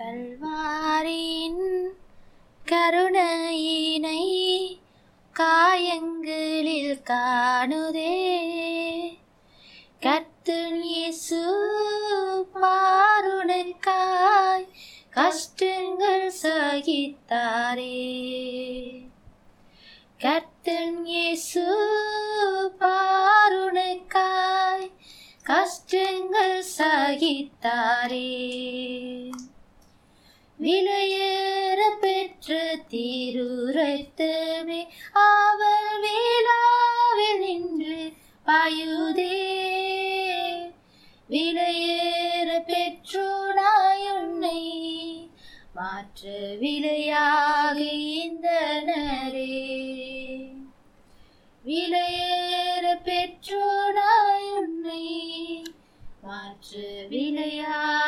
கல்வாரின் கருணையினை காயங்களில் காணுதே. கர்த்தன் இயேசு பாருணக்காய் கஷ்டங்கள் சகித்தாரே. கர்த்தன் இயேசு பாருணக்காய் கஷ்டங்கள் சகித்தாரே. விலையேற பெற்ற தீருரைத்தவே அவர் வேளாவில் நின்று பாயுதே. விலையேற பெற்றோனாய் உன்னை மாற்ற விலையாக இந்தனரே. விலையேற பெற்றோனாய் உன்னை மாற்று விலையாக